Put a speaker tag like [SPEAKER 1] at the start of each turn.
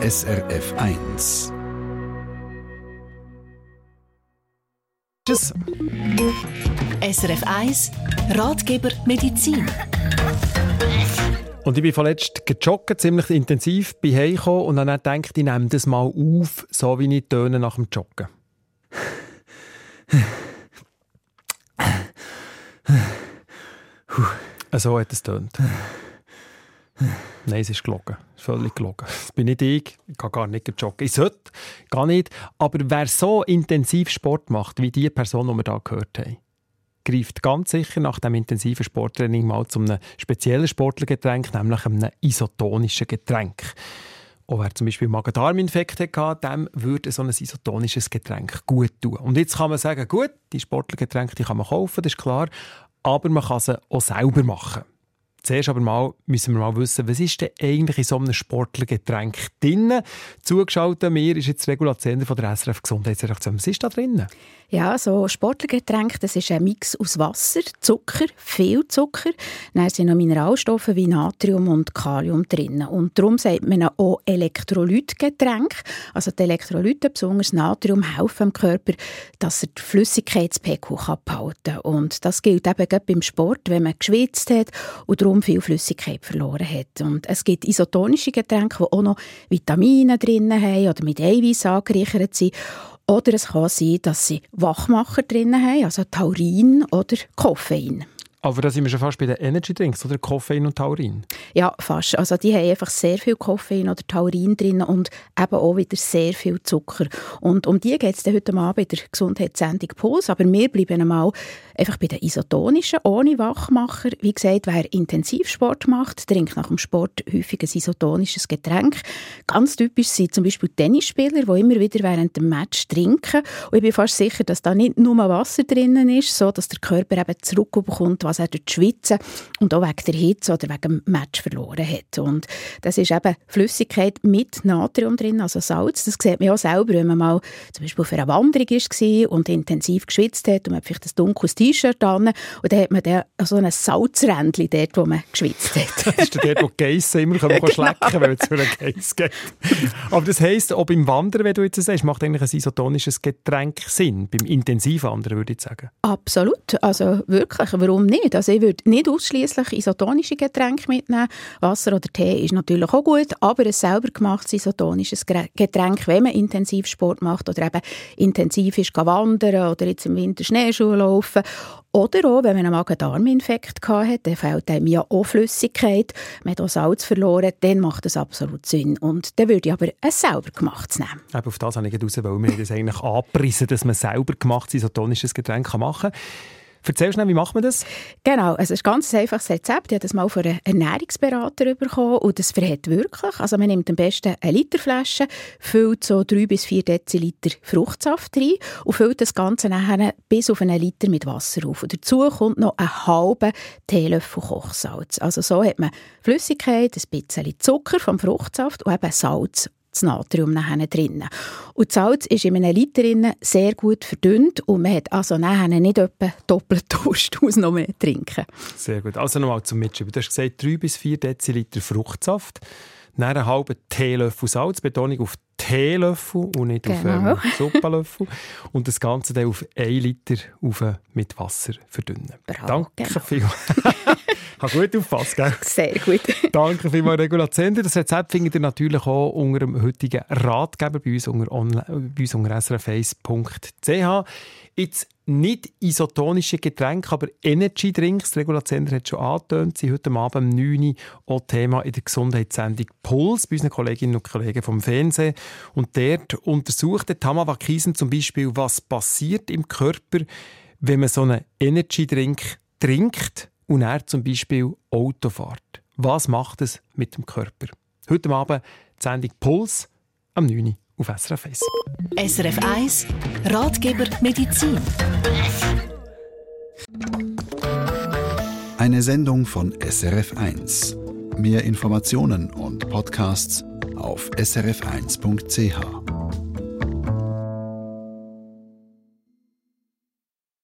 [SPEAKER 1] SRF 1.
[SPEAKER 2] Tschüss.
[SPEAKER 3] SRF 1 Ratgeber Medizin.
[SPEAKER 2] Und ich bin vorletzt gejoggt, ziemlich intensiv, bin heimgekommen und dann gedacht, ich nehme das mal auf, so wie ich töne nach dem Joggen. So hat es tönt. Nein, es ist gelogen. Es ist völlig gelogen. Das bin nicht ich. Ich kann gar nicht joggen. Ich sollte, gar nicht. Aber wer so intensiv Sport macht, wie die Person, die wir hier gehört haben, greift ganz sicher nach dem intensiven Sporttraining mal zu einem speziellen Sportlergetränk, nämlich einem isotonischen Getränk. Und wer zum Beispiel Magen-Darm-Infekt hatte, dem würde so ein isotonisches Getränk gut tun. Und jetzt kann man sagen, gut, die Sportlergetränke die kann man kaufen, das ist klar, aber man kann sie auch selber machen. Zuerst aber mal müssen wir mal wissen, was ist denn eigentlich in so einem Sportlergetränk drin? Zugeschaltet mir ist jetzt Regula Zender von der SRF Gesundheitsredaktion. Was ist da drin?
[SPEAKER 4] Ja, so Sportlergetränk, das ist ein Mix aus Wasser, Zucker, viel Zucker. Dann sind noch Mineralstoffe wie Natrium und Kalium drin. Und darum sagt man auch Elektrolytgetränk. Also die Elektrolyte, besonders Natrium, helfen dem Körper, dass er die Flüssigkeitspegel behalten kann. Und das gilt eben gerade beim Sport, wenn man geschwitzt hat und darum viel Flüssigkeit verloren hat. Und es gibt isotonische Getränke, die auch noch Vitamine drin haben oder mit Eiweiß angereichert sind. Oder es kann sein, dass sie Wachmacher drin haben, also Taurin oder Koffein.
[SPEAKER 2] Aber da sind wir schon fast bei den Energy Drinks, oder? Koffein und Taurin.
[SPEAKER 4] Ja, fast. Also die haben einfach sehr viel Koffein oder Taurin drin und eben auch wieder sehr viel Zucker. Und um die geht es heute Abend in der Gesundheitssendung Puls. Aber wir bleiben einmal einfach bei den isotonischen, ohne Wachmacher. Wie gesagt, wer Intensivsport macht, trinkt nach dem Sport häufig ein isotonisches Getränk. Ganz typisch sind zum Beispiel Tennisspieler, die immer wieder während dem Match trinken. Und ich bin fast sicher, dass da nicht nur Wasser drin ist, so der Körper eben zurückbekommt, was er durch die und auch wegen der Hitze oder wegen dem Match verloren hat. Und das ist eben Flüssigkeit mit Natrium drin, also Salz. Das sieht man auch selber, wenn man mal zum Beispiel auf einer Wanderung war und intensiv geschwitzt hat und man hat vielleicht ein dunkles T-Shirt an und dann hat man dann so ein Salzrändchen dort, wo man geschwitzt hat.
[SPEAKER 2] das ist dort, wo die Geissen immer können genau. schlecken wenn es für einen Geiss geht. Aber das heisst, ob im Wandern, wie du jetzt sagst, macht eigentlich ein isotonisches Getränk Sinn, beim Intensivwandern, würde ich sagen.
[SPEAKER 4] Absolut, also wirklich, warum nicht? Nicht. Also ich würde nicht ausschließlich isotonische Getränke mitnehmen. Wasser oder Tee ist natürlich auch gut, aber ein selber gemachtes isotonisches Getränk, wenn man intensiv Sport macht oder eben intensiv ist wandern oder jetzt im Winter Schneeschuh laufen oder auch, wenn man einen Magen-Darm-Infekt hatte, dann fehlt einem ja auch Flüssigkeit, man hat Salz verloren, dann macht das absolut Sinn. Und dann würde ich aber ein selber gemachtes nehmen.
[SPEAKER 2] Eben auf das habe ich raus, weil wir das eigentlich angepriesen, dass man selber gemachtes isotonisches Getränk machen kann. Erzähl schnell, wie macht man das?
[SPEAKER 4] Genau, es ist ein ganz einfaches Rezept. Ich habe das mal von einem Ernährungsberater bekommen und das verhält wirklich. Also man nimmt am besten eine Literflasche, füllt so drei bis vier Deziliter Fruchtsaft rein und füllt das Ganze nachher bis auf einen Liter mit Wasser auf. Und dazu kommt noch ein halber Teelöffel Kochsalz. Also so hat man Flüssigkeit, ein bisschen Zucker vom Fruchtsaft und eben Salz das Natrium nachher drin. Und das Salz ist in einem Liter sehr gut verdünnt und man hat also nachher nicht etwa doppelt Durst aus noch mehr trinken.
[SPEAKER 2] Sehr gut. Also nochmal zum Mitschreiben. Du hast gesagt, 3 bis 4 Deziliter Fruchtsaft, dann einen halben Teelöffel Salz, Betonung auf Teelöffel und nicht genau. auf ähm, Suppenlöffel. und das Ganze dann auf 1 Liter auf, mit Wasser verdünnen.
[SPEAKER 4] Bravo,
[SPEAKER 2] Danke
[SPEAKER 4] genau.
[SPEAKER 2] vielmals. Habe gut aufgepasst, gell?
[SPEAKER 4] Sehr gut.
[SPEAKER 2] Danke vielmals, Regula Zender. Das Rezept findet ihr natürlich auch unter dem heutigen Ratgeber bei uns unter, online, bei uns unter srf1.ch. Jetzt nicht isotonische Getränke, aber Energy Drinks. Regula Zender hat schon angetönt. Sie heute Abend um 9 Uhr auch Thema in der Gesundheitssendung Puls bei unseren Kolleginnen und Kollegen vom Fernsehen. Und dort untersucht der Tama Wakisen zum Beispiel, was passiert im Körper, wenn man so einen Energy Drink trinkt und er zum Beispiel Auto fährt. Was macht es mit dem Körper? Heute Abend die Sendung Puls am 9. Uhr auf SRF 1.
[SPEAKER 3] SRF 1 Ratgeber Medizin.
[SPEAKER 1] Eine Sendung von SRF 1. Mehr Informationen und Podcasts auf srf1.ch.